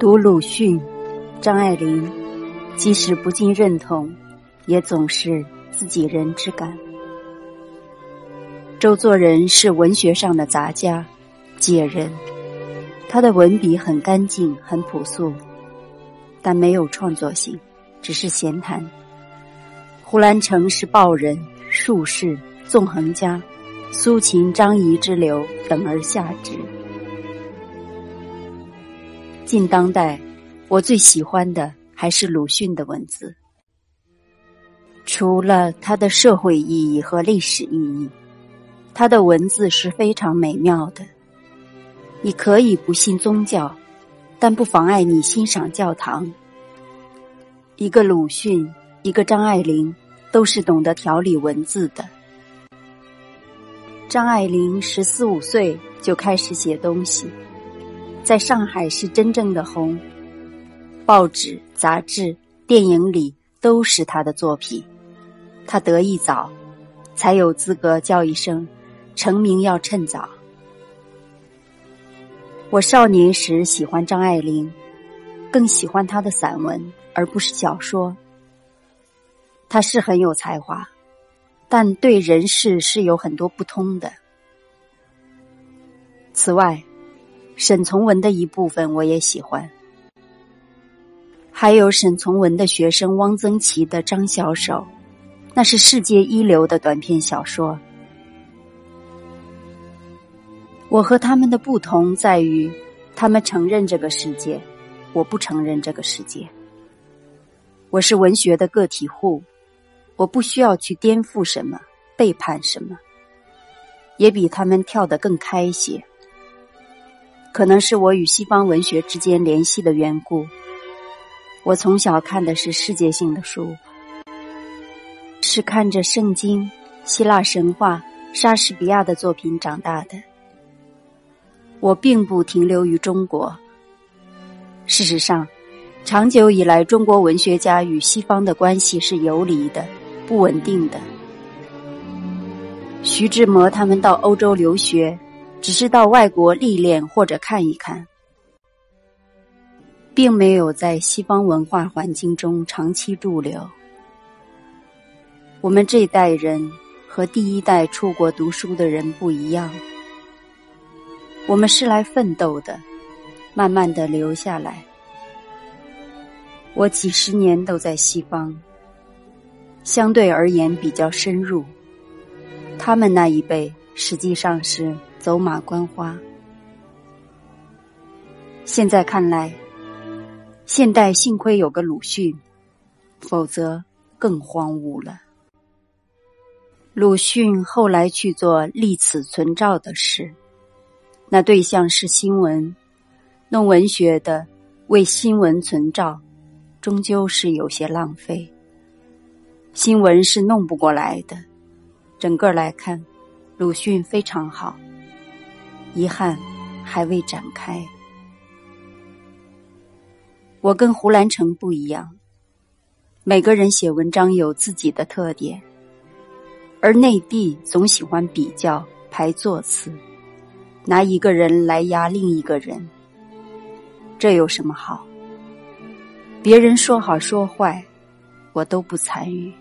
读鲁迅、张爱玲，即使不尽认同，也总是自己人之感。周作人是文学上的杂家、解人，他的文笔很干净、很朴素，但没有创作性，只是闲谈。胡兰成是报人、术士、纵横家，苏秦、张仪之流等而下之。近当代，我最喜欢的还是鲁迅的文字。除了他的社会意义和历史意义，他的文字是非常美妙的。你可以不信宗教，但不妨碍你欣赏教堂。一个鲁迅，一个张爱玲，都是懂得调理文字的。张爱玲十四五岁就开始写东西。在上海是真正的红，报纸、杂志、电影里都是他的作品。他得意早，才有资格叫一声“成名要趁早”。我少年时喜欢张爱玲，更喜欢她的散文，而不是小说。她是很有才华，但对人事是有很多不通的。此外。沈从文的一部分我也喜欢，还有沈从文的学生汪曾祺的《张小手》，那是世界一流的短篇小说。我和他们的不同在于，他们承认这个世界，我不承认这个世界。我是文学的个体户，我不需要去颠覆什么，背叛什么，也比他们跳得更开些。可能是我与西方文学之间联系的缘故，我从小看的是世界性的书，是看着圣经、希腊神话、莎士比亚的作品长大的。我并不停留于中国。事实上，长久以来，中国文学家与西方的关系是游离的、不稳定的。徐志摩他们到欧洲留学。只是到外国历练或者看一看，并没有在西方文化环境中长期驻留。我们这一代人和第一代出国读书的人不一样，我们是来奋斗的，慢慢的留下来。我几十年都在西方，相对而言比较深入。他们那一辈实际上是。走马观花。现在看来，现代幸亏有个鲁迅，否则更荒芜了。鲁迅后来去做立此存照的事，那对象是新闻，弄文学的为新闻存照，终究是有些浪费。新闻是弄不过来的。整个来看，鲁迅非常好。遗憾，还未展开。我跟胡兰成不一样，每个人写文章有自己的特点，而内地总喜欢比较排座次，拿一个人来压另一个人，这有什么好？别人说好说坏，我都不参与。